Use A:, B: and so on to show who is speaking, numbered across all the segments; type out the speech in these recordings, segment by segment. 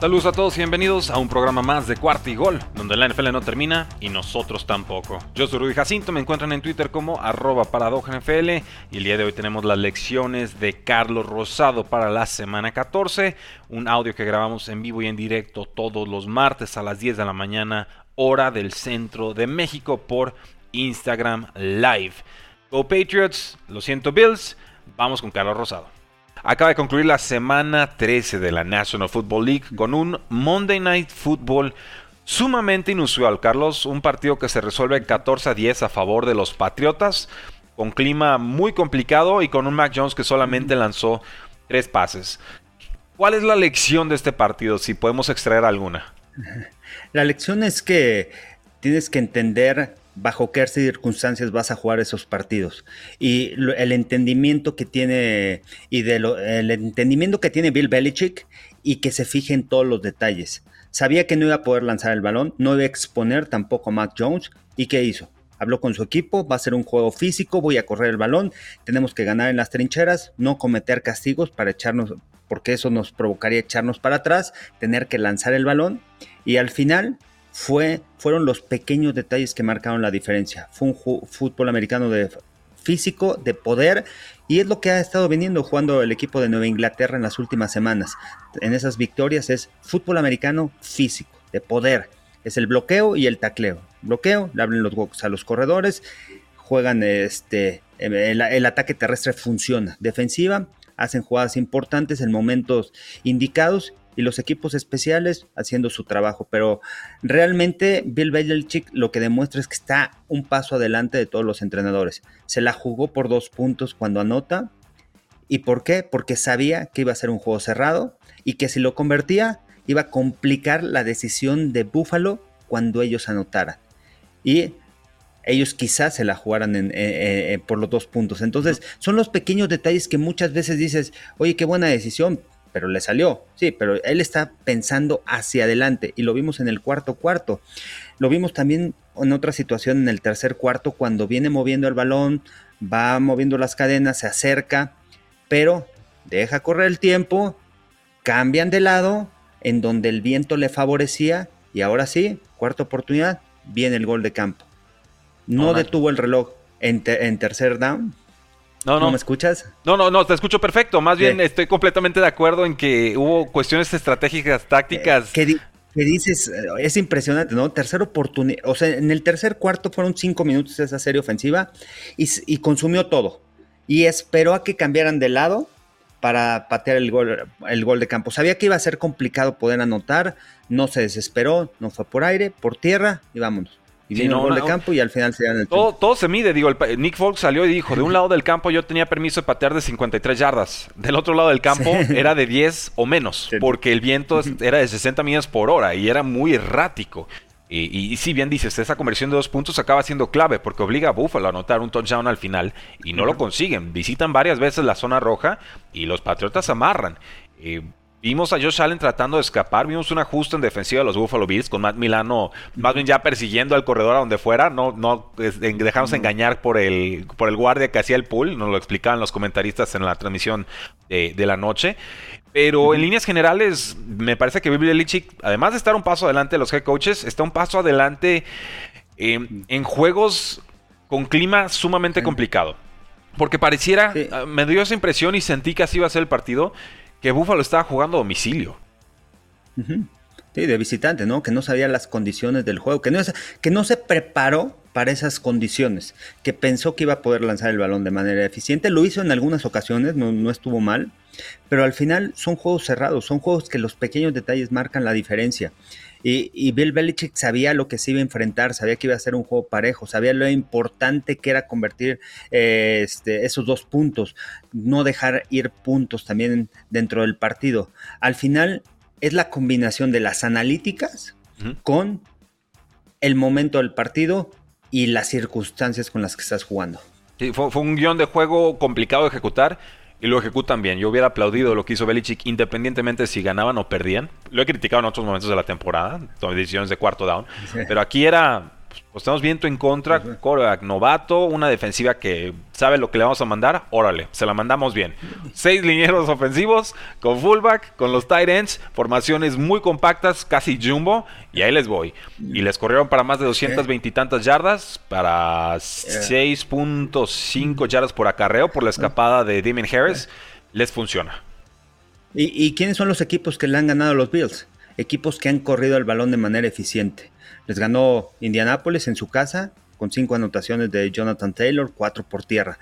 A: Saludos a todos y bienvenidos a un programa más de Cuarto y Gol, donde la NFL no termina y nosotros tampoco. Yo soy Rudy Jacinto, me encuentran en Twitter como arroba NFL y el día de hoy tenemos las lecciones de Carlos Rosado para la semana 14, un audio que grabamos en vivo y en directo todos los martes a las 10 de la mañana, hora del centro de México por Instagram Live. Go Patriots, lo siento Bills, vamos con Carlos Rosado. Acaba de concluir la semana 13 de la National Football League con un Monday Night Football sumamente inusual. Carlos, un partido que se resuelve 14 a 10 a favor de los Patriotas, con clima muy complicado y con un Mac Jones que solamente lanzó tres pases. ¿Cuál es la lección de este partido, si podemos extraer alguna?
B: La lección es que tienes que entender bajo qué circunstancias vas a jugar esos partidos. Y el entendimiento que tiene, y de el entendimiento que tiene Bill Belichick y que se fije en todos los detalles. Sabía que no iba a poder lanzar el balón, no iba a exponer tampoco a Mac Jones. ¿Y qué hizo? Habló con su equipo, va a ser un juego físico, voy a correr el balón, tenemos que ganar en las trincheras, no cometer castigos para echarnos, porque eso nos provocaría echarnos para atrás, tener que lanzar el balón. Y al final fue, fueron los pequeños detalles que marcaron la diferencia. Fue un fútbol americano de físico, de poder, y es lo que ha estado viniendo jugando el equipo de Nueva Inglaterra en las últimas semanas. En esas victorias es fútbol americano físico, de poder. Es el bloqueo y el tacleo. Bloqueo, le abren los huecos a los corredores, juegan este, el, el ataque terrestre funciona. Defensiva, hacen jugadas importantes en momentos indicados y los equipos especiales haciendo su trabajo. Pero realmente Bill Belichick lo que demuestra es que está un paso adelante de todos los entrenadores. Se la jugó por dos puntos cuando anota. ¿Y por qué? Porque sabía que iba a ser un juego cerrado y que si lo convertía iba a complicar la decisión de Buffalo cuando ellos anotaran. Y ellos quizás se la jugaran en, eh, eh, por los dos puntos. Entonces, son los pequeños detalles que muchas veces dices, oye, qué buena decisión, pero le salió, sí, pero él está pensando hacia adelante y lo vimos en el cuarto cuarto. Lo vimos también en otra situación en el tercer cuarto cuando viene moviendo el balón, va moviendo las cadenas, se acerca, pero deja correr el tiempo, cambian de lado en donde el viento le favorecía y ahora sí, cuarta oportunidad, viene el gol de campo. No, detuvo el reloj en, en tercer down, no, no. me escuchas?
A: No, no, no, te escucho perfecto. Más bien estoy completamente de acuerdo en que hubo cuestiones estratégicas, tácticas.
B: ¿Qué, dices? Eh, es impresionante, ¿no? Tercera oportunidad. O sea, en el tercer cuarto fueron cinco minutos esa serie ofensiva y, consumió todo. Y esperó a que cambiaran de lado para patear el gol, el gol de campo. Sabía que iba a ser complicado poder anotar, no se desesperó, no fue por aire, por tierra y vámonos. Y sí, gol de campo y al final se dan el
A: todo, todo se mide, digo, Nick Folk salió y dijo, de un lado del campo yo tenía permiso de patear de 53 yardas, del otro lado del campo era de 10 o menos, porque el viento era de 60 millas por hora y era muy errático. Y, si bien dices, esa conversión de dos puntos acaba siendo clave porque obliga a Buffalo a anotar un touchdown al final y no lo consiguen. Visitan varias veces la zona roja y los Patriotas amarran. Eh, Vimos a Josh Allen tratando de escapar, vimos un ajuste en defensiva de los Buffalo Bills con Matt Milano más bien ya persiguiendo al corredor a donde fuera, no, no dejamos engañar por el, por el guardia que hacía el pool, nos lo explicaban los comentaristas en la transmisión de, la noche. Pero en líneas generales, me parece que Bill Belichick, además de estar un paso adelante de los head coaches, está un paso adelante em, en juegos con clima sumamente complicado. Porque pareciera, ah, me dio esa impresión y sentí que así iba a ser el partido, que Buffalo estaba jugando a domicilio.
B: Sí, de visitante, ¿no? Que no sabía las condiciones del juego, que no, que no se preparó para esas condiciones, que pensó que iba a poder lanzar el balón de manera eficiente. Lo hizo en algunas ocasiones, no, no estuvo mal, pero al final son juegos cerrados, son juegos que los pequeños detalles marcan la diferencia. Y, Bill Belichick sabía lo que se iba a enfrentar, sabía que iba a ser un juego parejo, sabía lo importante que era convertir eh, este, esos dos puntos, no dejar ir puntos también dentro del partido. Al final es la combinación de las analíticas con el momento del partido y las circunstancias con las que estás jugando.
A: fue, fue un guion de juego complicado de ejecutar y lo ejecutan bien. Yo hubiera aplaudido lo que hizo Belichick independientemente si ganaban o perdían. Lo he criticado en otros momentos de la temporada, decisiones de cuarto down. Pero aquí era pues estamos viento en contra, coreback novato, una defensiva que sabe lo que le vamos a mandar, órale, se la mandamos bien. Seis linieros ofensivos, con fullback, con los tight ends, formaciones muy compactas, casi jumbo, y ahí les voy. Y les corrieron para más de 220 y tantas yardas, para 6.5 yardas por acarreo por la escapada de Damien Harris, les funciona.
B: ¿Y, ¿Y quiénes son los equipos que le han ganado a los Bills? Equipos que han corrido el balón de manera eficiente. Les ganó Indianápolis en su casa con cinco anotaciones de Jonathan Taylor, cuatro por tierra.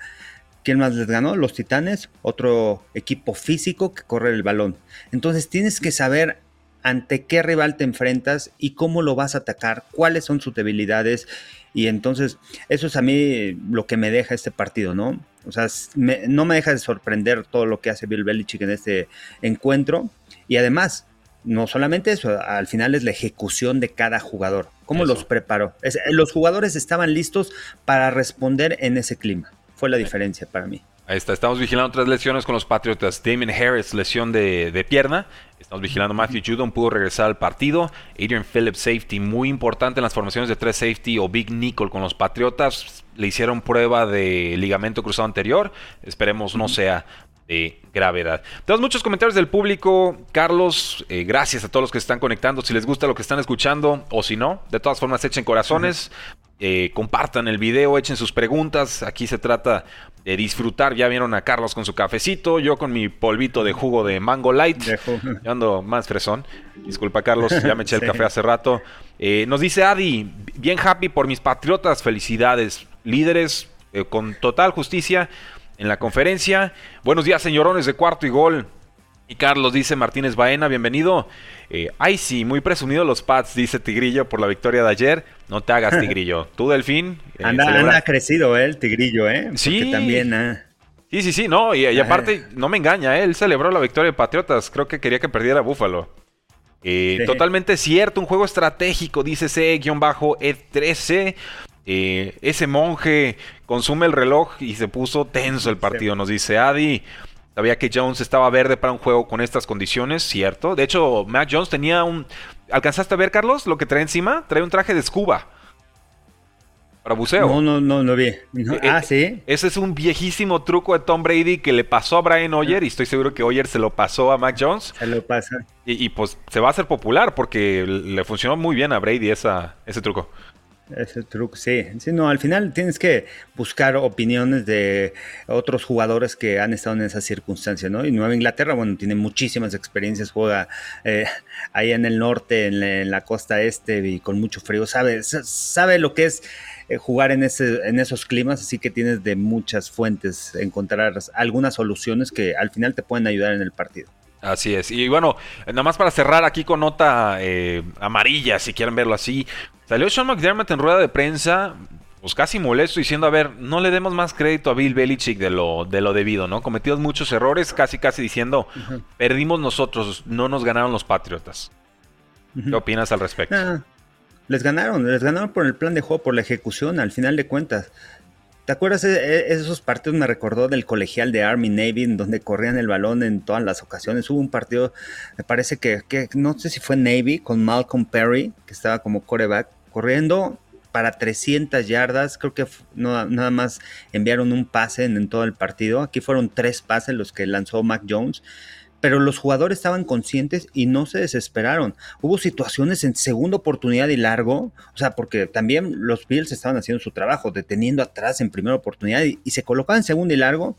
B: ¿Quién más les ganó? Los Titanes, otro equipo físico que corre el balón. Entonces tienes que saber ante qué rival te enfrentas y cómo lo vas a atacar, cuáles son sus debilidades. Y entonces eso es a mí lo que me deja este partido, ¿no? O sea, no me deja de sorprender todo lo que hace Bill Belichick en este encuentro. Y además, no solamente eso, al final es la ejecución de cada jugador. ¿Cómo los preparó? los jugadores estaban listos para responder en ese clima. Fue la diferencia para mí.
A: Ahí está, estamos vigilando tres lesiones con los Patriotas. Damien Harris, lesión de, pierna. Estamos vigilando Matthew Judon, pudo regresar al partido. Adrian Phillips, safety, muy importante en las formaciones de tres safety o Big Nickel con los Patriotas. Le hicieron prueba de ligamento cruzado anterior. Esperemos no sea de gravedad. Tenemos muchos comentarios del público. Carlos, eh, gracias a todos los que están conectando. Si les gusta lo que están escuchando o si no, de todas formas echen corazones. Eh, compartan el video, echen sus preguntas. Aquí se trata de disfrutar. Ya vieron a Carlos con su cafecito, yo con mi polvito de jugo de mango light. Yo ando más fresón. Disculpa, Carlos, ya me eché el café hace rato. Eh, nos dice Adi, bien happy por mis patriotas. Felicidades, líderes con total justicia en la conferencia. Buenos días, señorones de cuarto y gol. Y Carlos dice Martínez Baena, bienvenido. Eh, ay, sí, muy presumido los Pats, dice Tigrillo por la victoria de ayer. No te hagas, Tigrillo. Tú, Delfín.
B: Eh, anda, crecido eh, el Tigrillo, ¿eh?
A: Sí.
B: también. Ah.
A: Sí, sí, sí, no. Y, aparte, no me engaña, él celebró la victoria de Patriotas. Creo que quería que perdiera Búfalo. Totalmente cierto, un juego estratégico, dice C-E13. Eh, ese monje consume el reloj y se puso tenso el partido, nos dice Adi. Sabía que Jones estaba verde para un juego con estas condiciones, cierto. De hecho, Mac Jones tenía un... ¿Alcanzaste a ver, Carlos, lo que trae encima? Trae un traje de scuba. Para buceo.
B: No, no, no, no vi. Eh, ah, sí.
A: Ese es un viejísimo truco de Tom Brady que le pasó a Brian Hoyer y estoy seguro que Hoyer se lo pasó a Mac Jones.
B: Se lo pasa.
A: Y, y pues se va a hacer popular porque le funcionó muy bien a Brady esa, ese truco.
B: Ese truco, sí. sí. No, al final tienes que buscar opiniones de otros jugadores que han estado en esa circunstancia, ¿no? Y Nueva Inglaterra, bueno, tiene muchísimas experiencias, juega eh, ahí en el norte, en la, costa este y con mucho frío, sabe, sabe lo que es eh, jugar en, ese, en esos climas, así que tienes de muchas fuentes encontrar algunas soluciones que al final te pueden ayudar en el partido.
A: Así es. Y bueno, nada más para cerrar aquí con nota eh, amarilla, si quieren verlo así. Salió Sean McDermott en rueda de prensa, pues casi molesto, diciendo, a ver, no le demos más crédito a Bill Belichick de lo, de lo debido, ¿no? Cometidos muchos errores, casi casi diciendo, perdimos nosotros, no nos ganaron los Patriotas. ¿Qué opinas al respecto? Ah,
B: les ganaron, les ganaron por el plan de juego, por la ejecución, al final de cuentas. ¿Te acuerdas? E, e, esos partidos me recordó del colegial de Army Navy, en donde corrían el balón en todas las ocasiones. Hubo un partido, me parece que, que no sé si fue Navy, con Malcolm Perry, que estaba como coreback corriendo para 300 yardas. Creo que no, nada más enviaron un pase en, todo el partido. Aquí fueron tres pases los que lanzó Mac Jones. Pero los jugadores estaban conscientes y no se desesperaron. Hubo situaciones en segunda oportunidad y largo, o sea, porque también los Bills estaban haciendo su trabajo, deteniendo atrás en primera oportunidad y, se colocaban en segunda y largo.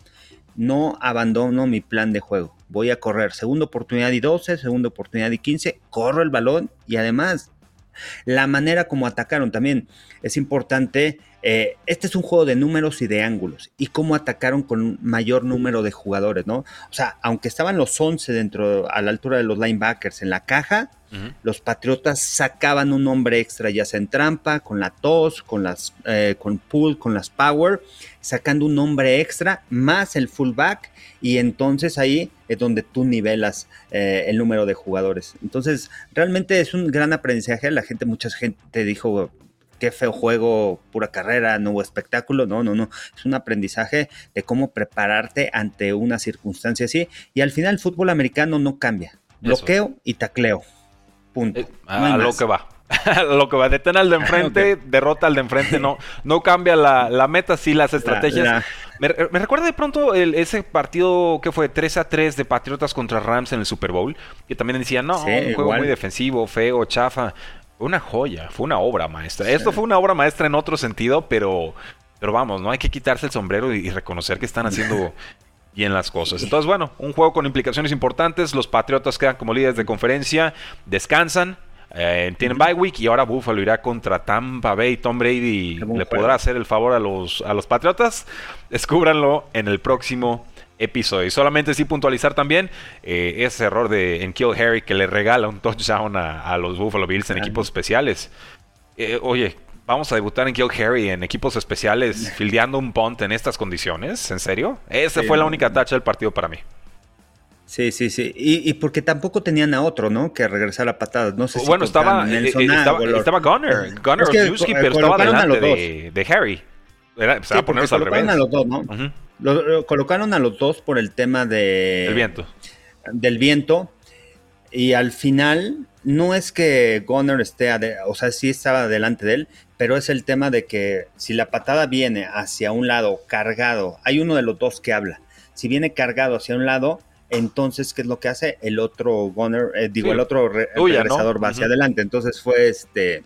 B: No abandono mi plan de juego. Voy a correr segunda oportunidad y 12, segunda oportunidad y 15, corro el balón y además la manera como atacaron también. Es importante eh, este es un juego de números y de ángulos y cómo atacaron con un mayor número de jugadores, ¿no? O sea, aunque estaban los 11 dentro a la altura de los linebackers en la caja, los Patriotas sacaban un hombre extra, ya sea en trampa, con la tos, con las eh, con pull, con las power, sacando un hombre extra más el fullback y entonces ahí es donde tú nivelas eh, el número de jugadores. Entonces, realmente es un gran aprendizaje. La gente, mucha gente dijo, qué feo juego, pura carrera, no hubo espectáculo. No, no, no. Es un aprendizaje de cómo prepararte ante una circunstancia así. Y al final el fútbol americano no cambia. Bloqueo y tacleo. Punto. Eh,
A: a, lo que va. lo que va. Detén al de enfrente, derrota al de enfrente. No, no cambia la, meta, sí las estrategias. Me, recuerda de pronto ese partido que fue 3 a 3 de Patriotas contra Rams en el Super Bowl. Que también decían, no, un juego muy defensivo, feo, chafa. Una joya, fue una obra maestra. Esto fue una obra maestra en otro sentido, pero, pero vamos, no hay que quitarse el sombrero y reconocer que están haciendo bien las cosas. Entonces, bueno, un juego con implicaciones importantes. Los Patriotas quedan como líderes de conferencia, descansan. Eh, tienen bye week y ahora Buffalo irá contra Tampa Bay. Tom Brady le podrá hacer el favor a los, a los Patriotas. Descúbranlo en el próximo episodio. Y solamente sí puntualizar también eh, ese error de en Kill Harry que le regala un touchdown a, los Buffalo Bills en equipos especiales. Eh, oye, vamos a debutar en Kill Harry en equipos especiales, fildeando un punt en estas condiciones. ¿En serio? Esa fue la única tacha del partido para mí.
B: Sí, sí, sí. Y, porque tampoco tenían a otro, ¿no? Que regresar a patadas. No sé
A: si bueno, estaba, eh, eh, estaba, estaba, Gunner. Gunner es pero estaba delante de, de, Harry.
B: Era, sí, porque colocaron a los dos, ¿no? Colocaron a los dos por el tema de...
A: Del viento.
B: Del viento. Y al final, no es que Gunner esté, o sea, sí estaba delante de él, pero es el tema de que si la patada viene hacia un lado cargado, hay uno de los dos que habla. Si viene cargado hacia un lado, entonces, ¿qué es lo que hace? El otro gunner, eh, digo, el otro regresador va hacia adelante. Entonces fue este,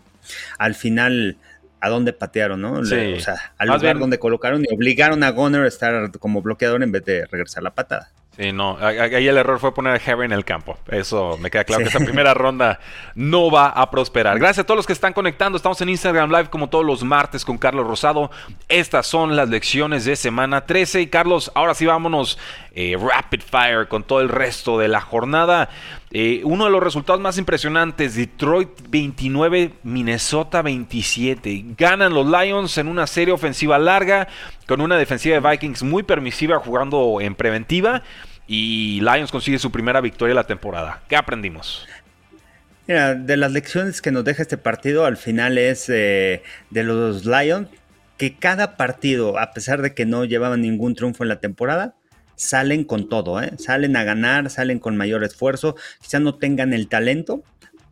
B: al final, ¿a dónde patearon, no? o sea, al lugar donde colocaron y obligaron a Gunner a estar como bloqueador en vez de regresar la patada.
A: Sí, no, ahí el error fue poner a Harry en el campo. Eso me queda claro que esa primera ronda no va a prosperar. Gracias a todos los que están conectando. Estamos en Instagram Live como todos los martes con Carlos Rosado. Estas son las lecciones de semana 13. Y Carlos, ahora sí vámonos eh, rapid fire con todo el resto de la jornada. Eh, uno de los resultados más impresionantes, Detroit 29, Minnesota 27. Ganan los Lions en una serie ofensiva larga con una defensiva de Vikings muy permisiva jugando en preventiva. Y Lions consigue su primera victoria de la temporada. ¿Qué aprendimos?
B: Mira, de las lecciones que nos deja este partido al final es eh, de los Lions, que cada partido, a pesar de que no llevaban ningún triunfo en la temporada, salen con todo, ¿eh? salen a ganar, salen con mayor esfuerzo, quizá no tengan el talento,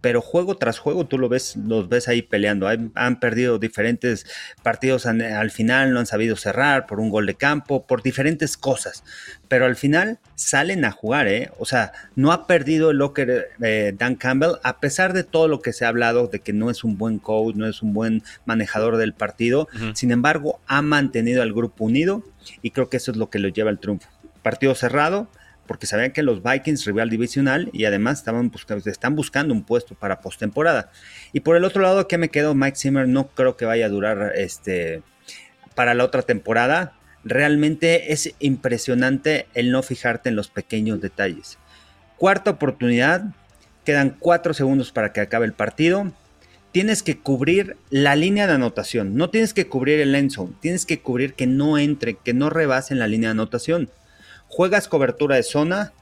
B: pero juego tras juego tú lo ves, los ves ahí peleando. Han, perdido diferentes partidos al final, no han sabido cerrar por un gol de campo, por diferentes cosas. Pero al final salen a jugar, ¿eh? O sea, no ha perdido el locker eh, Dan Campbell, a pesar de todo lo que se ha hablado de que no es un buen coach, no es un buen manejador del partido. Sin embargo, ha mantenido al grupo unido y creo que eso es lo que lo lleva al triunfo partido cerrado, porque sabían que los Vikings, rival divisional, y además estaban buscando, están buscando un puesto para postemporada. Y por el otro lado, ¿qué me quedo? Mike Zimmer no creo que vaya a durar este, para la otra temporada. Realmente es impresionante el no fijarte en los pequeños detalles. Cuarta oportunidad, quedan cuatro segundos para que acabe el partido. Tienes que cubrir la línea de anotación, no tienes que cubrir el end tienes que cubrir que no entre, que no rebasen la línea de anotación juegas cobertura de zona,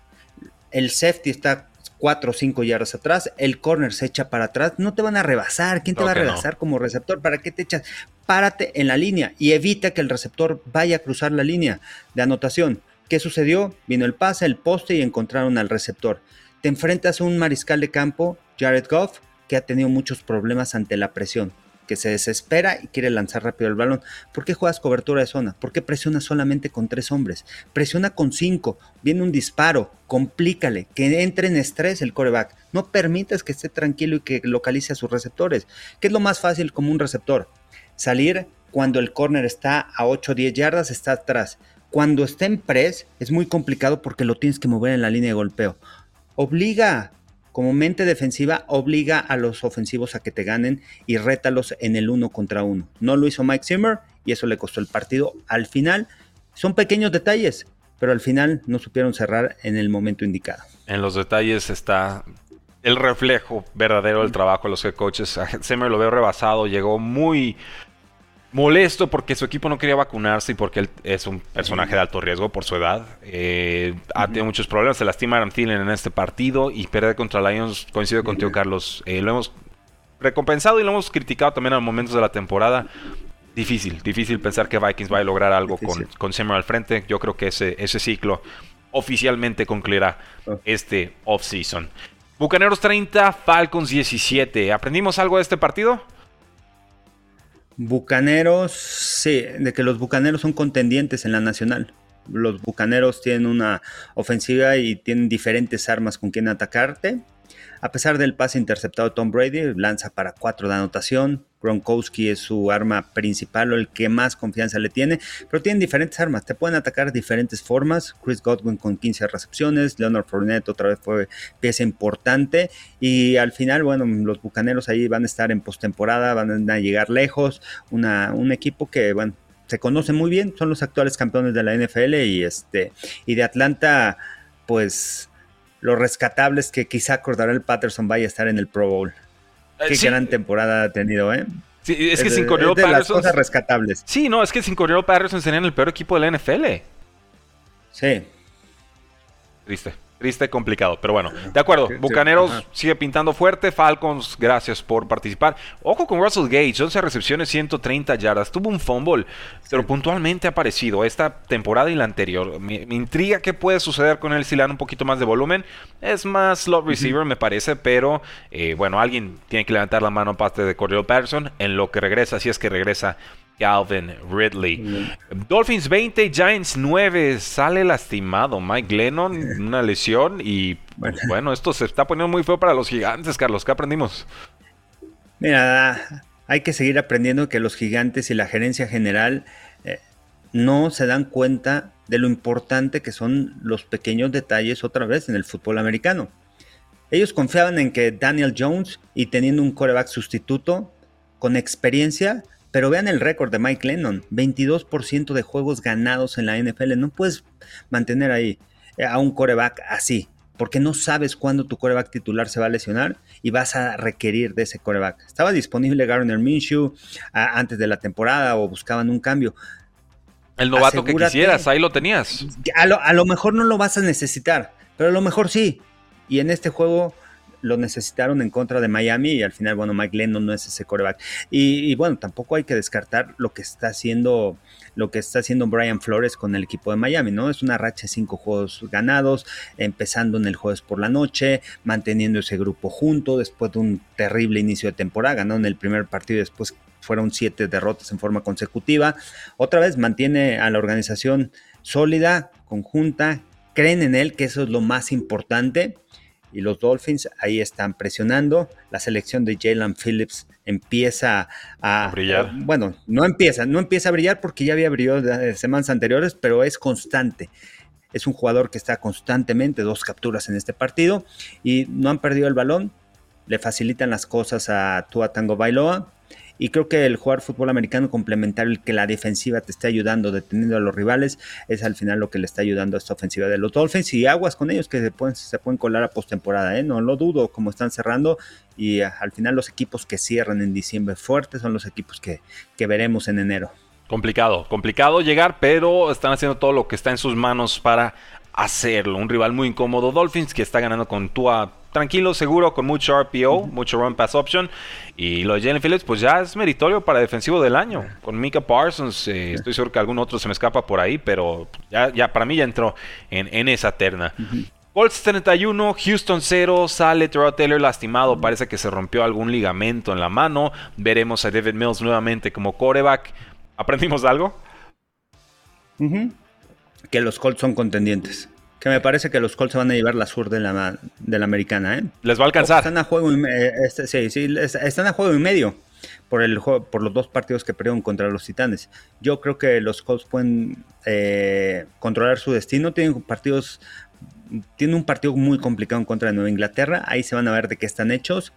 B: el safety está 4 o 5 yardas atrás, el corner se echa para atrás, no te van a rebasar. ¿Quién te va a rebasar como receptor? ¿Para qué te echas? Párate en la línea y evita que el receptor vaya a cruzar la línea de anotación. ¿Qué sucedió? Vino el pase, el poste y encontraron al receptor. Te enfrentas a un mariscal de campo, Jared Goff, que ha tenido muchos problemas ante la presión que se desespera y quiere lanzar rápido el balón. ¿Por qué juegas cobertura de zona? ¿Por qué presiona solamente con tres hombres? Presiona con cinco, viene un disparo, complícale, que entre en estrés el coreback. No permites que esté tranquilo y que localice a sus receptores. ¿Qué es lo más fácil como un receptor? Salir cuando el corner está a 8 o 10 yardas, está atrás. Cuando está en press es muy complicado porque lo tienes que mover en la línea de golpeo. Obliga como mente defensiva, obliga a los ofensivos a que te ganen y rétalos en el uno contra uno. No lo hizo Mike Zimmer y eso le costó el partido. Al final, son pequeños detalles, pero al final no supieron cerrar en el momento indicado.
A: En los detalles está el reflejo verdadero del trabajo de los head coaches. Zimmer lo veo rebasado, llegó muy molesto porque su equipo no quería vacunarse y porque él es un personaje de alto riesgo por su edad. Eh, ha tenido muchos problemas, se lastima Aaron Thielen en este partido y pierde contra Lions, coincido contigo Carlos. Eh, lo hemos recompensado y lo hemos criticado también a momentos de la temporada. Difícil, difícil pensar que Vikings vaya a lograr algo con, con al frente. Yo creo que ese, ese ciclo oficialmente concluirá oh. este off-season. Bucaneros 30, Falcons 17. ¿Aprendimos algo de este partido?
B: Bucaneros, sí, de que los Bucaneros son contendientes en la nacional. Los Bucaneros tienen una ofensiva y tienen diferentes armas con quien atacarte. A pesar del pase interceptado Tom Brady, lanza para 4 de anotación. Gronkowski es su arma principal o el que más confianza le tiene, pero tienen diferentes armas, te pueden atacar de diferentes formas. Chris Godwin con 15 recepciones, Leonard Fournette otra vez fue pieza importante y al final, bueno, los Bucaneros ahí van a estar en postemporada, van a llegar lejos, una, un equipo que, bueno, se conoce muy bien, son los actuales campeones de la NFL y este y de Atlanta, pues lo rescatable es que quizá el Patterson vaya a estar en el Pro Bowl. Eh, Qué gran temporada ha tenido, ¿eh?
A: Sí, es, que sin Cordero
B: Patterson. las cosas rescatables.
A: Sí, no, es que sin Cordero Patterson serían el peor equipo de la NFL.
B: Sí.
A: Triste. Triste, y complicado, pero bueno, de acuerdo. Bucaneros sigue pintando fuerte. Falcons, gracias por participar. Ojo con Russell Gage, 11 recepciones, 130 yardas. Tuvo un fumble, pero puntualmente ha aparecido esta temporada y la anterior. Me, intriga qué puede suceder con él si le dan un poquito más de volumen. Es más slot receiver, me parece, pero eh, bueno, alguien tiene que levantar la mano aparte de Cordell Patterson en lo que regresa, si es que regresa Calvin Ridley. Dolphins 20, Giants 9. Sale lastimado Mike Lennon, una lesión. Y bueno. esto se está poniendo muy feo para los gigantes, Carlos. ¿Qué aprendimos?
B: Mira, hay que seguir aprendiendo que los gigantes y la gerencia general eh, no se dan cuenta de lo importante que son los pequeños detalles otra vez en el fútbol americano. Ellos confiaban en que Daniel Jones y teniendo un coreback sustituto con experiencia pero vean el récord de Mike Lennon, 22% de juegos ganados en la NFL. No puedes mantener ahí eh, a un coreback así, porque no sabes cuándo tu coreback titular se va a lesionar y vas a requerir de ese coreback. Estaba disponible Garner Minshew antes de la temporada o buscaban un cambio.
A: El novato que quisieras, ahí lo tenías.
B: A lo, a lo mejor no lo vas a necesitar, pero a lo mejor sí. Y en este juego lo necesitaron en contra de Miami y al final, bueno, Mike Lennon no es ese coreback. Y, bueno, tampoco hay que descartar lo que está haciendo lo que está haciendo Brian Flores con el equipo de Miami, ¿no? Es una racha de cinco juegos ganados, empezando en el jueves por la noche, manteniendo ese grupo junto después de un terrible inicio de temporada, ganó en el primer partido y después fueron siete derrotas en forma consecutiva. Otra vez mantiene a la organización sólida, conjunta, creen en él, que eso es lo más importante y los Dolphins ahí están presionando. La selección de Jalen Phillips empieza a,
A: brillar.
B: bueno, no empieza, no empieza a brillar porque ya había brillado de semanas anteriores, pero es constante. Es un jugador que está constantemente, dos capturas en este partido y no han perdido el balón. Le facilitan las cosas a Tua Tango Bailoa y creo que el jugar fútbol americano complementario, el que la defensiva te esté ayudando, deteniendo a los rivales, es al final lo que le está ayudando a esta ofensiva de los Dolphins. Y aguas con ellos que se pueden, se pueden colar a postemporada, ¿eh? no lo dudo, como están cerrando. Y ah, al final los equipos que cierran en diciembre fuertes son los equipos que, que veremos en enero.
A: Complicado, complicado llegar, pero están haciendo todo lo que está en sus manos para hacerlo. Un rival muy incómodo, Dolphins, que está ganando con Tua tranquilo, seguro, con mucho RPO, mucho run pass option. Y lo de Jalen Phillips, pues ya es meritorio para defensivo del año. Con Mika Parsons, eh, estoy seguro que algún otro se me escapa por ahí, pero ya, ya para mí ya entró en, esa terna. Colts 31, Houston 0, sale Terrell Taylor lastimado, parece que se rompió algún ligamento en la mano. Veremos a David Mills nuevamente como coreback. ¿Aprendimos algo?
B: Que los Colts son contendientes que me parece que los Colts se van a llevar la sur de la, de la americana. ¿eh?
A: Les va a alcanzar.
B: Están a juego y, eh, este, sí, sí, están a juego y medio por, el, por los dos partidos que perdieron contra los Titanes. Yo creo que los Colts pueden eh, controlar su destino. Tienen partidos tiene un partido muy complicado en contra de Nueva Inglaterra. Ahí se van a ver de qué están hechos.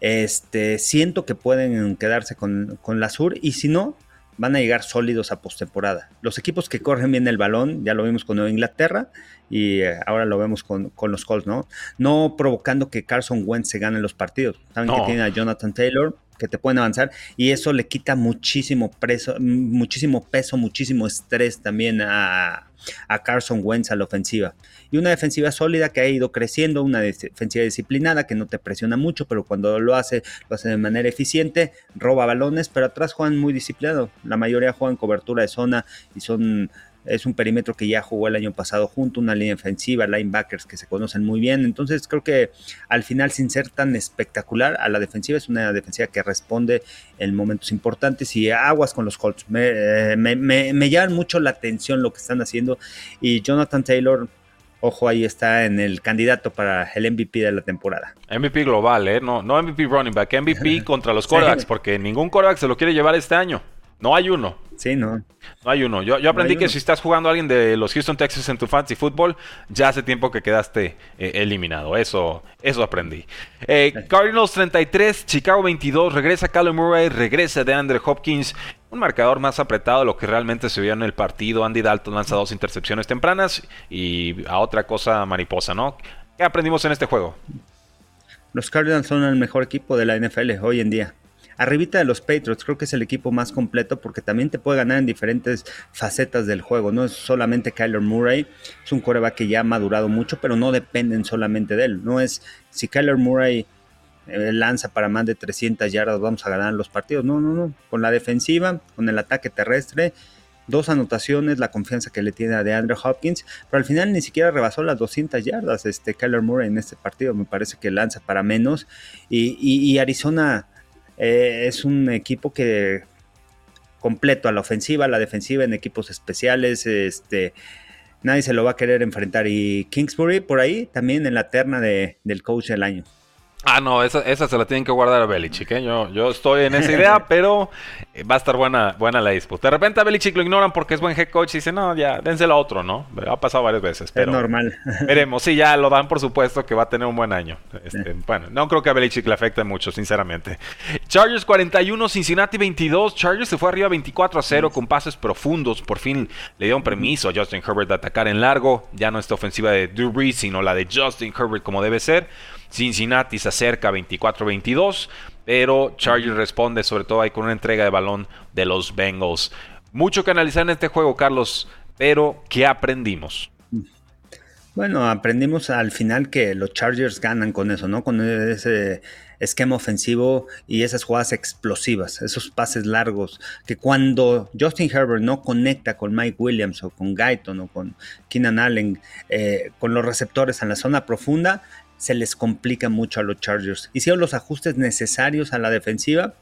B: Este, siento que pueden quedarse con, con la Sur y si no, van a llegar sólidos a postemporada. Los equipos que corren bien el balón, ya lo vimos con Nueva Inglaterra y eh, ahora lo vemos con, los Colts, ¿no? No provocando que Carson Wentz se gane los partidos. Saben que tiene a Jonathan Taylor, que te pueden avanzar y eso le quita muchísimo, preso, muchísimo peso, muchísimo estrés también a, a Carson Wentz a la ofensiva. Y una defensiva sólida que ha ido creciendo, una defensiva disciplinada que no te presiona mucho, pero cuando lo hace, lo hace de manera eficiente, roba balones, pero atrás juegan muy disciplinado. La mayoría juegan cobertura de zona y son es un perímetro que ya jugó el año pasado junto, una línea defensiva, linebackers que se conocen muy bien. Entonces creo que al final, sin ser tan espectacular, a la defensiva es una defensiva que responde en momentos importantes y aguas con los Colts. Me, eh, me, llaman mucho la atención lo que están haciendo y Jonathan Taylor ojo, ahí está en el candidato para el MVP de la temporada.
A: MVP global, ¿eh? No, no MVP running back, MVP contra los quarterbacks, porque ningún quarterback se lo quiere llevar este año. No hay uno.
B: Sí, no.
A: No hay uno. Yo, aprendí que si estás jugando a alguien de los Houston Texas en tu fantasy football, ya hace tiempo que quedaste eh, eliminado. Eso, eso aprendí. Eh, Cardinals 33, Chicago 22. Regresa Callum Murray, regresa de Andrew Hopkins. Un marcador más apretado de lo que realmente se vio en el partido. Andy Dalton lanza dos intercepciones tempranas y a otra cosa mariposa, ¿no? ¿Qué aprendimos en este juego?
B: Los Cardinals son el mejor equipo de la NFL hoy en día arribita de los Patriots, creo que es el equipo más completo porque también te puede ganar en diferentes facetas del juego. No es solamente Kyler Murray, es un coreback que ya ha madurado mucho, pero no dependen solamente de él. No es si Kyler Murray eh, lanza para más de 300 yardas, vamos a ganar los partidos. No, no, no. Con la defensiva, con el ataque terrestre, dos anotaciones, la confianza que le tiene a DeAndre Hopkins, pero al final ni siquiera rebasó las 200 yardas este Kyler Murray en este partido, me parece que lanza para menos y Arizona eh, es un equipo que completo a la ofensiva, a la defensiva, en equipos especiales, este, nadie se lo va a querer enfrentar. Y Kingsbury por ahí también en la terna de, del coach del año.
A: Ah, no, esa, se la tienen que guardar a Belichick. ¿eh? Yo, yo estoy en esa idea, pero eh, va a estar buena, buena la disputa. De repente a Belichick lo ignoran porque es buen head coach y dicen, no, ya, dénselo a otro, ¿no? Ha pasado varias veces. Pero
B: es normal.
A: Veremos. Sí, ya lo dan por supuesto que va a tener un buen año. Este, bueno, no creo que a Belichick le afecte mucho, sinceramente. Chargers 41, Cincinnati 22. Chargers se fue arriba 24 a 0 con pases profundos. Por fin le dieron permiso a Justin Herbert de atacar en largo. Ya no esta ofensiva de Drew Brees, sino la de Justin Herbert como debe ser. Cincinnati se acerca 24-22, pero Chargers responde sobre todo ahí con una entrega de balón de los Bengals. Mucho que analizar en este juego, Carlos, pero ¿qué aprendimos?
B: Bueno, aprendimos al final que los Chargers ganan con eso, ¿no? Con ese esquema ofensivo y esas jugadas explosivas, esos pases largos, que cuando Justin Herbert no conecta con Mike Williams o con Guyton o con Keenan Allen, eh, con los receptores en la zona profunda, se les complica mucho a los Chargers. Hicieron los ajustes necesarios a la defensiva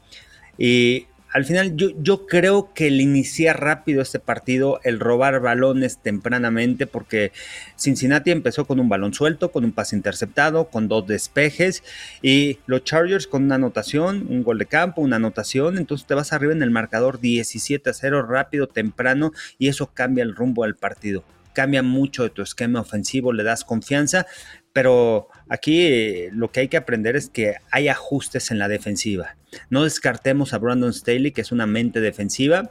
B: y al final yo, yo, creo que el iniciar rápido este partido, el robar balones tempranamente, porque Cincinnati empezó con un balón suelto, con un pase interceptado, con dos despejes, y los Chargers con una anotación, un gol de campo, una anotación, entonces te vas arriba en el marcador 17 a 0 rápido, temprano, y eso cambia el rumbo del partido. Cambia mucho de tu esquema ofensivo, le das confianza, pero aquí eh, lo que hay que aprender es que hay ajustes en la defensiva. No descartemos a Brandon Staley, que es una mente defensiva,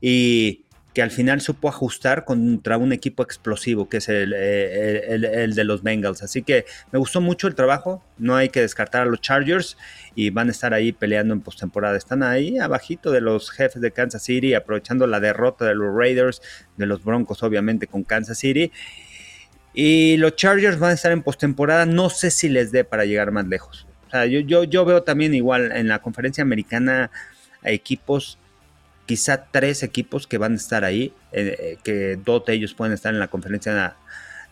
B: y que al final supo ajustar contra un equipo explosivo, que es el, eh, de los Bengals. Así que me gustó mucho el trabajo, no hay que descartar a los Chargers y van a estar ahí peleando en postemporada. Están ahí abajito de los jefes de Kansas City, aprovechando la derrota de los Raiders, de los Broncos obviamente con Kansas City y los Chargers van a estar en postemporada. No sé si les dé para llegar más lejos. O sea, yo, yo, yo veo también igual en la conferencia americana equipos, quizá tres equipos que van a estar ahí, eh, eh, que dos de ellos pueden estar en la conferencia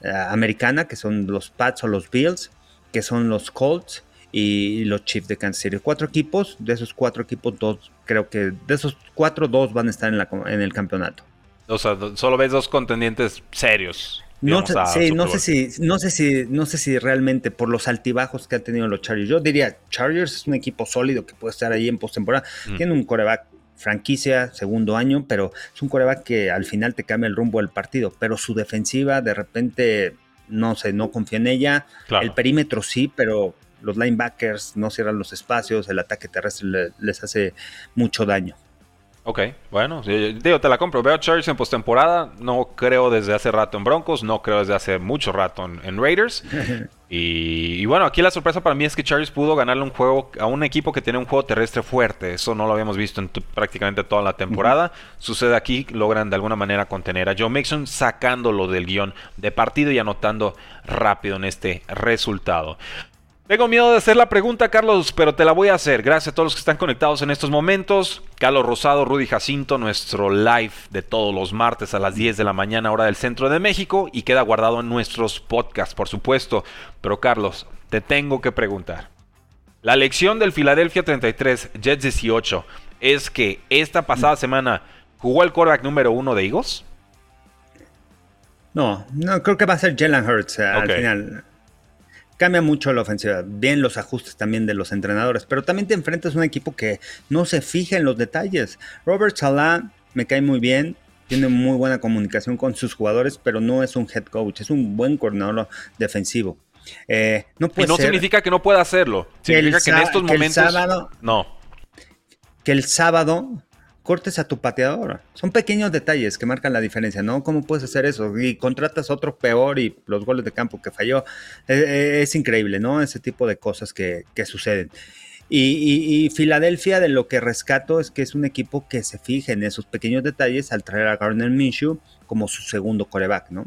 B: eh, americana, que son los Pats o los Bills, que son los Colts y los Chiefs de Kansas City. Cuatro equipos, de esos cuatro equipos, dos, creo que de esos cuatro, dos van a estar en, la, en el campeonato.
A: O sea, solo ves dos contendientes serios.
B: No, sé, no sé si, no sé si, no sé si realmente por los altibajos que han tenido los Chargers. Yo diría, Chargers es un equipo sólido que puede estar ahí en postemporada. Mm. Tiene un coreback franquicia, segundo año, pero es un coreback que al final te cambia el rumbo del partido. Pero su defensiva de repente no sé, no confía en ella. El perímetro sí, pero los linebackers no cierran los espacios, el ataque terrestre les hace mucho daño.
A: Ok, bueno, digo, te la compro. Veo a Chargers en postemporada. No creo desde hace rato en Broncos. No creo desde hace mucho rato en, Raiders. y, bueno, aquí la sorpresa para mí es que Chargers pudo ganarle un juego a un equipo que tiene un juego terrestre fuerte. Eso no lo habíamos visto en prácticamente toda la temporada. Sucede aquí, logran de alguna manera contener a Joe Mixon sacándolo del guion de partido y anotando rápido en este resultado. Tengo miedo de hacer la pregunta, Carlos, pero te la voy a hacer. Gracias a todos los que están conectados en estos momentos. Carlos Rosado, Rudy Jacinto, nuestro live de todos los martes a las 10 de la mañana, hora del centro de México, y queda guardado en nuestros podcasts, por supuesto. Pero, Carlos, te tengo que preguntar. La lección del Philadelphia 33, Jets 18, es que esta pasada semana jugó el quarterback número uno de Eagles.
B: No, no creo que va a ser Jalen Hurts eh, al final cambia mucho la ofensiva. Bien los ajustes también de los entrenadores, pero también te enfrentas a un equipo que no se fija en los detalles. Robert Salah me cae muy bien, tiene muy buena comunicación con sus jugadores, pero no es un head coach, es un buen coordinador defensivo.
A: Eh, no y no significa que no pueda hacerlo. Significa que, en estos momentos. no.
B: Que el sábado cortes a tu pateador. Son pequeños detalles que marcan la diferencia, ¿no? ¿Cómo puedes hacer eso? Y contratas otro peor y los goles de campo que falló. E, e, es, increíble, ¿no? Ese tipo de cosas que, suceden. Y, Filadelfia, de lo que rescato, es que es un equipo que se fija en esos pequeños detalles al traer a Gardner Minshew como su segundo coreback, ¿no?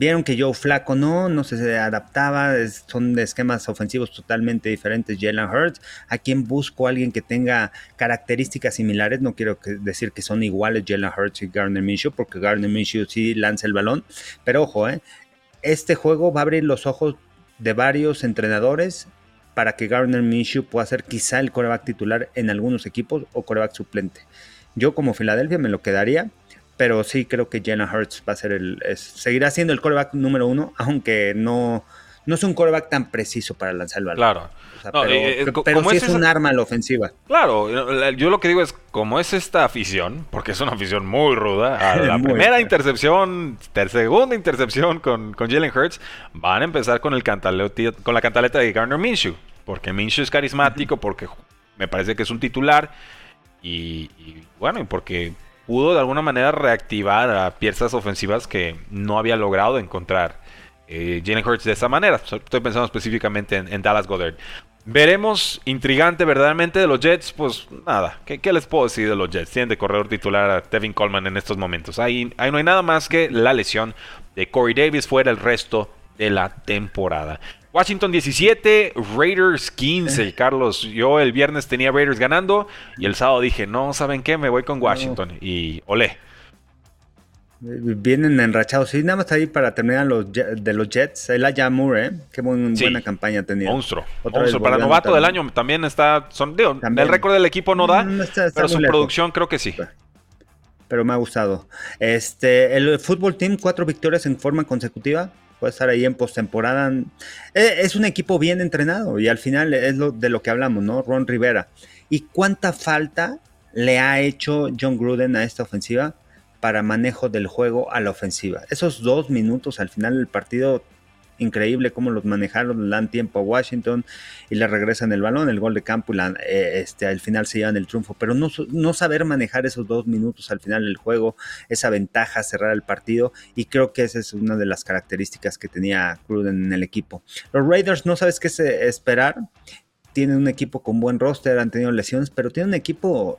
B: Vieron que Joe Flaco no, no se adaptaba, son de esquemas ofensivos totalmente diferentes. Jalen Hurts, a quien busco alguien que tenga características similares, no quiero decir que son iguales Jalen Hurts y Gardner Minshew, porque Gardner Minshew sí lanza el balón, pero ojo, ¿eh? este juego va a abrir los ojos de varios entrenadores para que Gardner Minshew pueda ser quizá el coreback titular en algunos equipos o coreback suplente. Yo como Filadelfia me lo quedaría pero sí creo que Jenna Hurts va a ser el, seguirá siendo el coreback número uno, aunque no, no es un coreback tan preciso para lanzar el balón.
A: Claro.
B: pero, eh, sí es, un arma a la ofensiva.
A: Claro, yo lo que digo es, como es esta afición, porque es una afición muy ruda, a la primera intercepción, segunda intercepción con, con Jalen Hurts, van a empezar con, el con la cantaleta de Garner Minshew, porque Minshew es carismático, porque me parece que es un titular, y, y bueno, y porque pudo de alguna manera reactivar a piezas ofensivas que no había logrado encontrar eh, Jalen Hurts de esa manera. Estoy pensando específicamente en, Dallas Goddard. Veremos, intrigante verdaderamente de los Jets, pues nada, ¿qué, les puedo decir de los Jets? Tienen de corredor titular a Tevin Coleman en estos momentos. Ahí, ahí no hay nada más que la lesión de Corey Davis fuera el resto de la temporada. Washington 17, Raiders 15. Carlos, yo el viernes tenía Raiders ganando y el sábado dije, no, ¿saben qué? Me voy con Washington. Y olé.
B: Vienen enrachados. Sí, nada más ahí para terminar los, de los Jets. El Moore, ¿eh? Qué buena campaña ha tenido.
A: Monstruo. monstruo. Para novato del año también está. Son, el récord del equipo no da, mm, pero su producción creo que sí.
B: Pero me ha gustado. Este, el fútbol team, cuatro victorias en forma consecutiva puede estar ahí en postemporada. Eh, es un equipo bien entrenado y al final es lo, de lo que hablamos, ¿no? Ron Rivera. ¿Y cuánta falta le ha hecho John Gruden a esta ofensiva para manejo del juego a la ofensiva? Esos dos minutos al final del partido increíble cómo los manejaron, le dan tiempo a Washington y le regresan el balón, el gol de campo y eh, este, al final se llevan el triunfo. Pero no, no saber manejar esos dos minutos al final del juego, esa ventaja, cerrar el partido y creo que esa es una de las características que tenía Cruden en el equipo. Los Raiders no sabes qué esperar. Tienen un equipo con buen roster, han tenido lesiones, pero tienen un equipo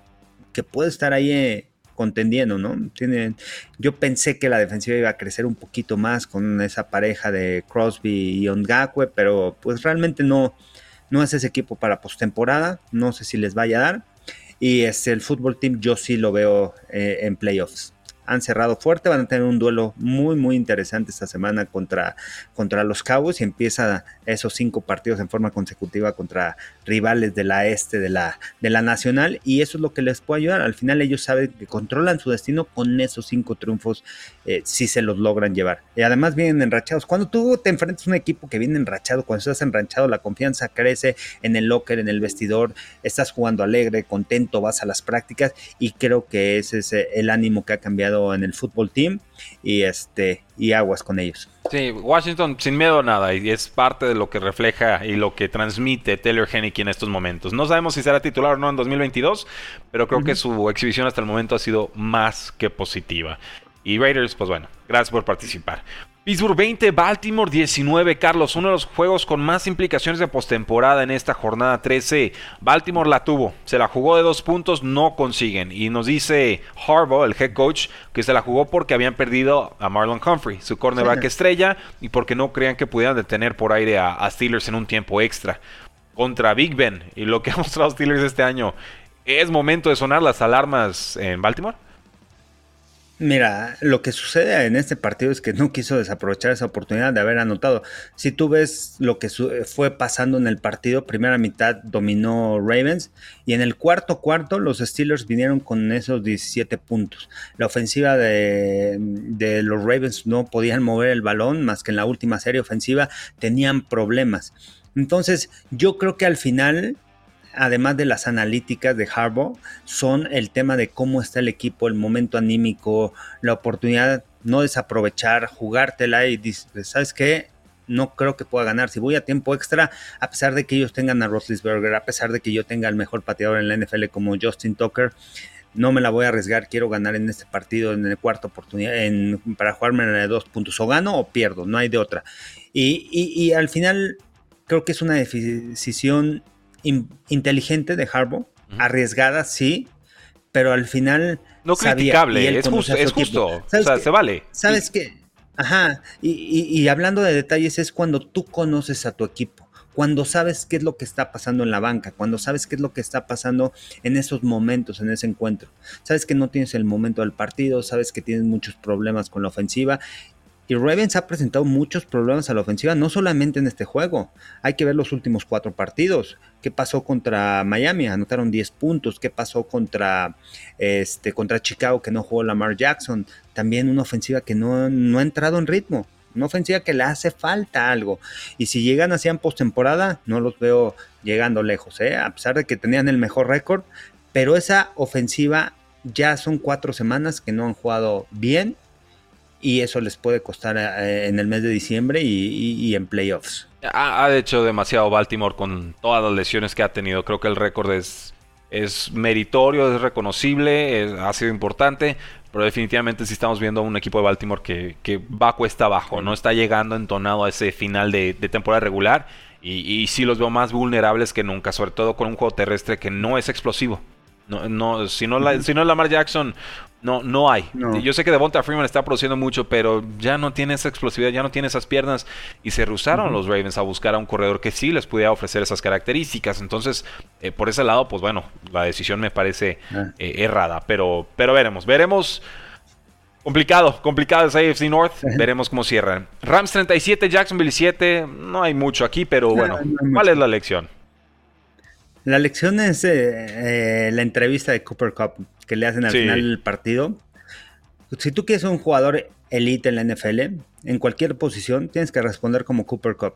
B: que puede estar ahí eh, contendiendo, ¿no? Tienen, yo pensé que la defensiva iba a crecer un poquito más con esa pareja de Crosby y Ongakwe, pero pues realmente no, no es ese equipo para postemporada, no sé si les vaya a dar. Y es el fútbol team, yo sí lo veo eh, en playoffs han cerrado fuerte, van a tener un duelo muy, muy interesante esta semana contra, contra los Cowboys y empieza esos cinco partidos en forma consecutiva contra rivales de la este de la, de la nacional y eso es lo que les puede ayudar. Al final ellos saben que controlan su destino con esos cinco triunfos eh, si se los logran llevar. Y además vienen enrachados. Cuando tú te enfrentas a un equipo que viene enrachado, cuando estás enrachado, la confianza crece en el locker, en el vestidor, estás jugando alegre, contento, vas a las prácticas y creo que ese es el ánimo que ha cambiado en el fútbol team y este y aguas con ellos.
A: Sí, Washington sin miedo a nada y es parte de lo que refleja y lo que transmite Taylor Henneke en estos momentos. No sabemos si será titular o no en 2022, pero creo que su exhibición hasta el momento ha sido más que positiva. Y Raiders, pues bueno, gracias por participar. Pittsburgh 20, Baltimore 19, Carlos, uno de los juegos con más implicaciones de postemporada en esta jornada 13. Baltimore la tuvo, se la jugó de dos puntos, no consiguen. Y nos dice Harbaugh, el head coach, que se la jugó porque habían perdido a Marlon Humphrey, su cornerback estrella, y porque no creían que pudieran detener por aire a, a Steelers en un tiempo extra. Contra Big Ben y lo que ha mostrado Steelers este año, ¿es momento de sonar las alarmas en Baltimore?
B: Mira, lo que sucede en este partido es que no quiso desaprovechar esa oportunidad de haber anotado. Si tú ves lo que fue pasando en el partido, primera mitad dominó Ravens y en el cuarto cuarto los Steelers vinieron con esos 17 puntos. La ofensiva de, de los Ravens no podían mover el balón más que en la última serie ofensiva tenían problemas. Entonces yo creo que al final además de las analíticas de Harbaugh, son el tema de cómo está el equipo, el momento anímico, la oportunidad, no desaprovechar, jugártela y dices, ¿sabes qué? No creo que pueda ganar. Si voy a tiempo extra, a pesar de que ellos tengan a Roethlisberger, a pesar de que yo tenga el mejor pateador en la NFL como Justin Tucker, no me la voy a arriesgar, quiero ganar en este partido, en el cuarto oportunidad, para jugarme en el dos puntos. O gano o pierdo, no hay de otra. Y al final creo que es una decisión inteligente de Harbaugh, arriesgada, sí, pero al final.
A: No criticable, es, justo, es justo. O sea, se vale.
B: ¿Sabes qué? Ajá, y, hablando de detalles, es cuando tú conoces a tu equipo cuando sabes qué es lo que está pasando en la banca, cuando sabes qué es lo que está pasando en esos momentos, en ese encuentro. Sabes que no tienes el momento del partido, sabes que tienes muchos problemas con la ofensiva y Ravens ha presentado muchos problemas a la ofensiva, no solamente en este juego. Hay que ver los últimos cuatro partidos. ¿Qué pasó contra Miami? Anotaron 10 puntos. ¿Qué pasó contra, este, contra Chicago que no jugó Lamar Jackson? También una ofensiva que no, no ha entrado en ritmo. Una ofensiva que le hace falta algo. Y si llegan así en postemporada, no los veo llegando lejos, ¿eh? a pesar de que tenían el mejor récord. Pero esa ofensiva ya son cuatro semanas que no han jugado bien y eso les puede costar eh, en el mes de diciembre y, en playoffs.
A: Ha, hecho demasiado Baltimore con todas las lesiones que ha tenido. Creo que el récord es, es meritorio, es reconocible, ha sido importante, pero definitivamente sí estamos viendo un equipo de Baltimore que, que va cuesta abajo, no está llegando entonado a ese final de, temporada regular y, y sí los veo más vulnerables que nunca, sobre todo con un juego terrestre que no es explosivo. No, no, si, no la, si no es Lamar Jackson, no, no hay. Yo sé que Devonta Freeman está produciendo mucho, pero ya no tiene esa explosividad, ya no tiene esas piernas. Y se rehusaron los Ravens a buscar a un corredor que sí les pudiera ofrecer esas características. Entonces, eh, por ese lado, pues bueno, la decisión me parece ah. eh, errada. Pero, pero veremos, veremos. Complicado, complicado ese AFC North. Veremos cómo cierran. Rams 37, Jacksonville 7. No hay mucho aquí, pero bueno, ¿cuál es la lección?
B: La lección es eh, eh, la entrevista de Cooper Cup que le hacen al final del partido. Si tú quieres un jugador elite en la NFL, en cualquier posición, tienes que responder como Cooper Cup.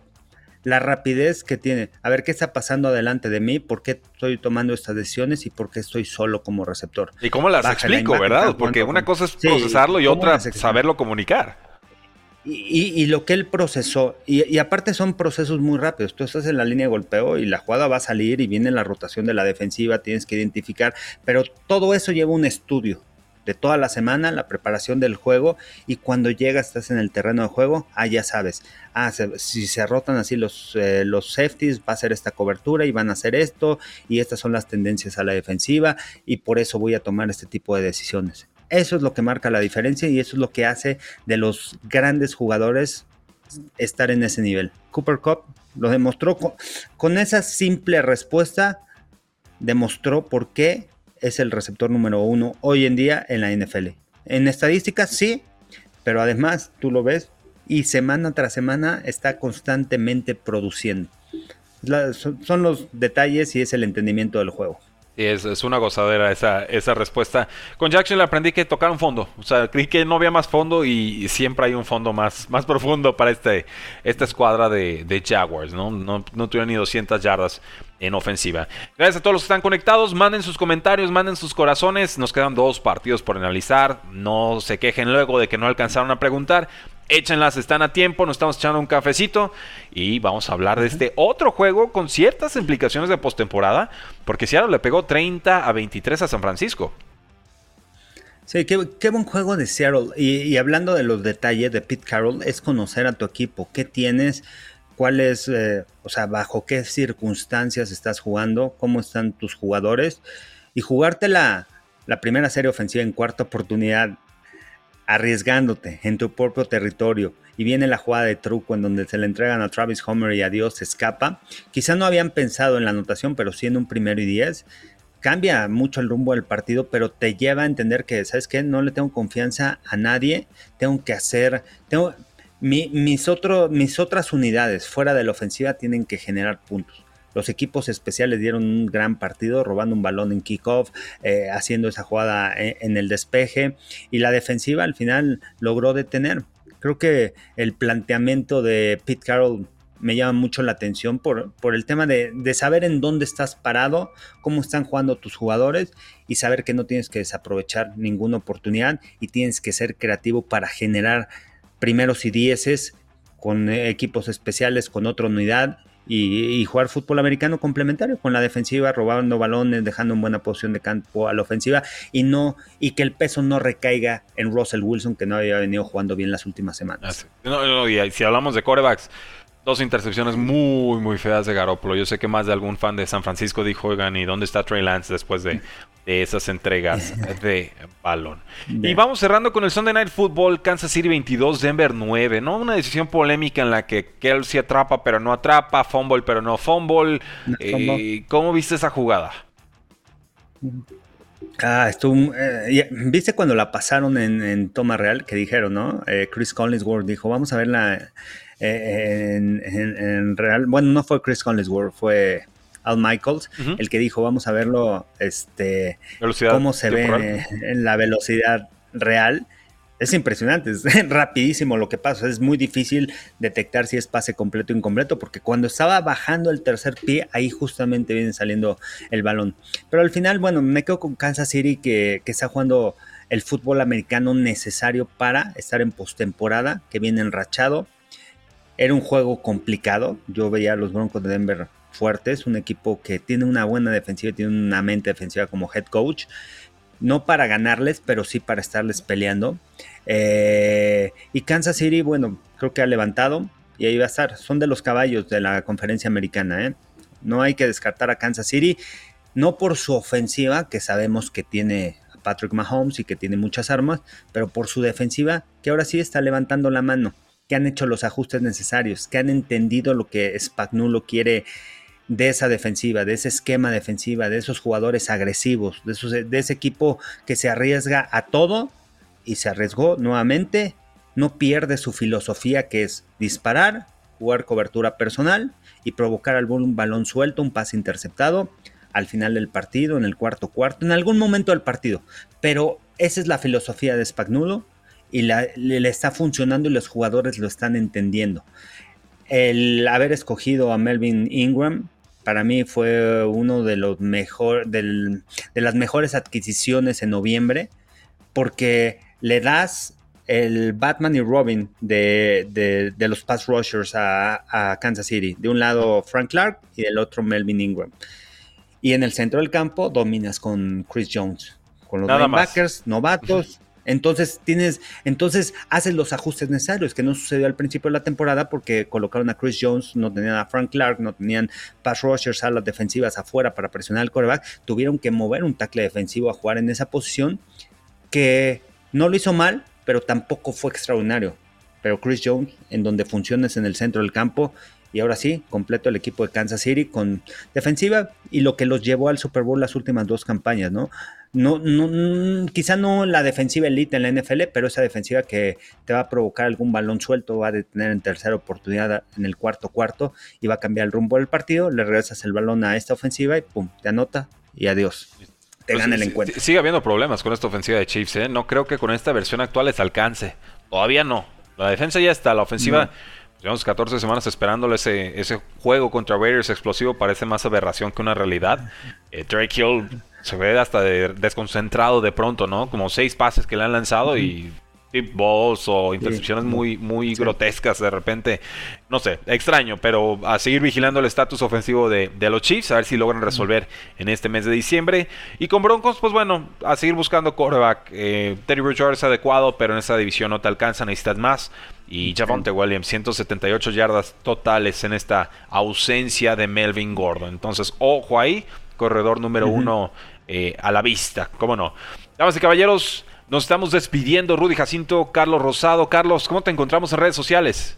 B: La rapidez que tiene, a ver qué está pasando delante de mí, por qué estoy tomando estas decisiones y por qué estoy solo como receptor.
A: Y cómo las explico, ¿verdad? Porque una cosa es procesarlo y otra saberlo comunicar.
B: Y, lo que él procesó, y, aparte son procesos muy rápidos, tú estás en la línea de golpeo y la jugada va a salir y viene la rotación de la defensiva, tienes que identificar, pero todo eso lleva un estudio de toda la semana, la preparación del juego y cuando llegas, estás en el terreno de juego, ah, ya sabes, ah, si se rotan así los, eh, los safeties, va a ser esta cobertura y van a hacer esto y estas son las tendencias a la defensiva y por eso voy a tomar este tipo de decisiones. Eso es lo que marca la diferencia y eso es lo que hace de los grandes jugadores estar en ese nivel. Cooper Cup lo demostró con, esa simple respuesta, demostró por qué es el receptor número uno hoy en día en la NFL. En estadísticas sí, pero además tú lo ves y semana tras semana está constantemente produciendo. son los detalles y es el entendimiento del juego.
A: Es, es, una gozadera esa, esa respuesta. Con Jackson le aprendí que tocar un fondo. O sea, creí que no había más fondo y, siempre hay un fondo más, más profundo para este, esta escuadra de, de Jaguars. ¿no? No, no tuvieron ni 200 yardas en ofensiva. Gracias a todos los que están conectados. Manden sus comentarios, manden sus corazones. Nos quedan dos partidos por analizar. No se quejen luego de que no alcanzaron a preguntar. Échenlas, están a tiempo, nos estamos echando un cafecito y vamos a hablar de este otro juego con ciertas implicaciones de postemporada, porque Seattle le pegó 30 a 23 a San Francisco.
B: Sí, qué, buen juego de Seattle. Y, hablando de los detalles de Pete Carroll, es conocer a tu equipo, qué tienes, cuáles, eh, o sea, bajo qué circunstancias estás jugando, cómo están tus jugadores y jugarte la, la primera serie ofensiva en cuarta oportunidad arriesgándote en tu propio territorio y viene la jugada de truco en donde se le entregan a Travis Homer y a Dios se escapa, quizá no habían pensado en la anotación, pero sí en un primero y diez, cambia mucho el rumbo del partido, pero te lleva a entender que, ¿sabes qué? No le tengo confianza a nadie, tengo que hacer, tengo, mis, mis otras unidades fuera de la ofensiva tienen que generar puntos. Los equipos especiales dieron un gran partido, robando un balón en kickoff, eh, haciendo esa jugada en, el despeje. Y la defensiva al final logró detener. Creo que el planteamiento de Pete Carroll me llama mucho la atención por, por el tema de, de, saber en dónde estás parado, cómo están jugando tus jugadores y saber que no tienes que desaprovechar ninguna oportunidad y tienes que ser creativo para generar primeros y dieces con equipos especiales, con otra unidad y, jugar fútbol americano complementario con la defensiva, robando balones, dejando en buena posición de campo a la ofensiva y no y que el peso no recaiga en Russell Wilson que no había venido jugando bien las últimas semanas.
A: y si hablamos de corebacks, Dos intercepciones muy, muy feas de Garoppolo. Yo sé que más de algún fan de San Francisco dijo, oigan, ¿y dónde está Trey Lance después de, esas entregas de balón? Y vamos cerrando con el Sunday Night Football, Kansas City 22, Denver 9, ¿no? Una decisión polémica en la que Kelsey atrapa pero no atrapa, fumble pero no fumble. Eh, ¿Cómo viste esa jugada?
B: Ah, estuvo, eh, ¿Viste cuando la pasaron en, toma real? Que dijeron, ¿no? Eh, Chris Collinsworth dijo, vamos a ver la en, real, bueno, no fue Chris Collinsworth, fue Al Michaels, el que dijo, vamos a verlo, este, cómo se ve en la velocidad real. Es impresionante, es rapidísimo lo que pasa. Es muy difícil detectar si es pase completo o incompleto, porque cuando estaba bajando el tercer pie, ahí justamente viene saliendo el balón. Pero al final, bueno, me quedo con Kansas City que, que está jugando el fútbol americano necesario para estar en postemporada, que viene enrachado. Era un juego complicado. Yo veía a los Broncos de Denver fuertes, un equipo que tiene una buena defensiva, tiene una mente defensiva como head coach. No para ganarles, pero sí para estarles peleando. Eh, y Kansas City, bueno, creo que ha levantado y ahí va a estar. Son de los caballos de la conferencia americana. ¿eh? No hay que descartar a Kansas City, no por su ofensiva, que sabemos que tiene a Patrick Mahomes y que tiene muchas armas, pero por su defensiva, que ahora sí está levantando la mano que han hecho los ajustes necesarios, que han entendido lo que Spagnuolo quiere de esa defensiva, de ese esquema defensiva, de esos jugadores agresivos, de, ese equipo que se arriesga a todo y se arriesgó nuevamente, no pierde su filosofía que es disparar, jugar cobertura personal y provocar algún balón suelto, un pase interceptado al final del partido, en el cuarto cuarto, en algún momento del partido. Pero esa es la filosofía de Spagnuolo y le, está funcionando y los jugadores lo están entendiendo. El haber escogido a Melvin Ingram para mí fue uno de los mejor, de las mejores adquisiciones en noviembre porque le das el Batman y Robin de, los pass rushers a, Kansas City. De un lado Frank Clark y del otro Melvin Ingram. Y en el centro del campo dominas con Chris Jones. Con los linebackers, novatos, entonces tienes, entonces haces los ajustes necesarios, que no sucedió al principio de la temporada porque colocaron a Chris Jones, no tenían a Frank Clark, no tenían pass rushers a las defensivas afuera para presionar al quarterback, tuvieron que mover un tackle defensivo a jugar en esa posición que no lo hizo mal, pero tampoco fue extraordinario. Pero Chris Jones, en donde funciones en el centro del campo, y ahora sí, completo el equipo de Kansas City con defensiva y lo que los llevó al Super Bowl las últimas dos campañas, ¿no? No, no, mm, quizá no la defensiva elite en la NFL, pero esa defensiva que te va a provocar algún balón suelto, va a detener en tercera oportunidad en el cuarto cuarto y va a cambiar el rumbo del partido, le regresas el balón a esta ofensiva y pum, te anota y adiós. Te
A: Pues
B: gana el encuentro.
A: Sigue habiendo problemas con esta ofensiva de Chiefs, ¿eh? No creo que con esta versión actual les alcance. Todavía no. La defensa ya está, la ofensiva... Llevamos 14 semanas esperándolo ese, ese juego contra Raiders explosivo. Parece más aberración que una realidad. Eh, Drake Hill se ve hasta de- desconcentrado de pronto, ¿no? Como seis pases que le han lanzado y tip balls o intercepciones muy, muy grotescas de repente. No sé, extraño, pero a seguir vigilando el estatus ofensivo de, de los Chiefs, a ver si logran resolver en este mes de diciembre. Y con Broncos, pues bueno, a seguir buscando quarterback. Eh, Teddy Bridgewater es adecuado, pero en esta división no te alcanza, necesitas más. Y Javonte Williams, 178 yardas totales en esta ausencia de Melvin Gordon. Entonces, ojo ahí, corredor número uno eh, a la vista, cómo no. Damas y caballeros, nos estamos despidiendo. Rudy Jacinto, Carlos Rosado. Carlos, ¿cómo te encontramos en redes sociales?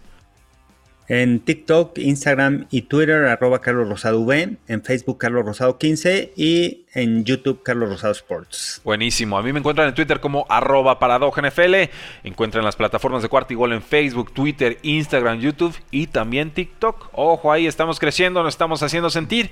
B: En TikTok, Instagram y Twitter, arroba Carlos Rosado V. En Facebook, Carlos Rosado 15. Y en YouTube, Carlos Rosado Sports.
A: Buenísimo. A mí me encuentran en Twitter como arroba paradojnfl. Encuentran las plataformas de Cuarto y Gol en Facebook, Twitter, Instagram, YouTube y también TikTok. Ojo ahí, estamos creciendo, nos estamos haciendo sentir.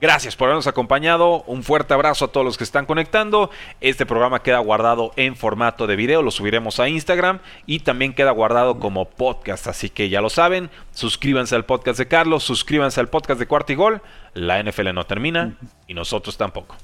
A: Gracias por habernos acompañado. Un fuerte abrazo a todos los que están conectando. Este programa queda guardado en formato de video, lo subiremos a Instagram y también queda guardado como podcast. Así que ya lo saben, suscríbanse al podcast de Carlos, suscríbanse al podcast de Cuarto y Gol. La NFL no termina y nosotros tampoco.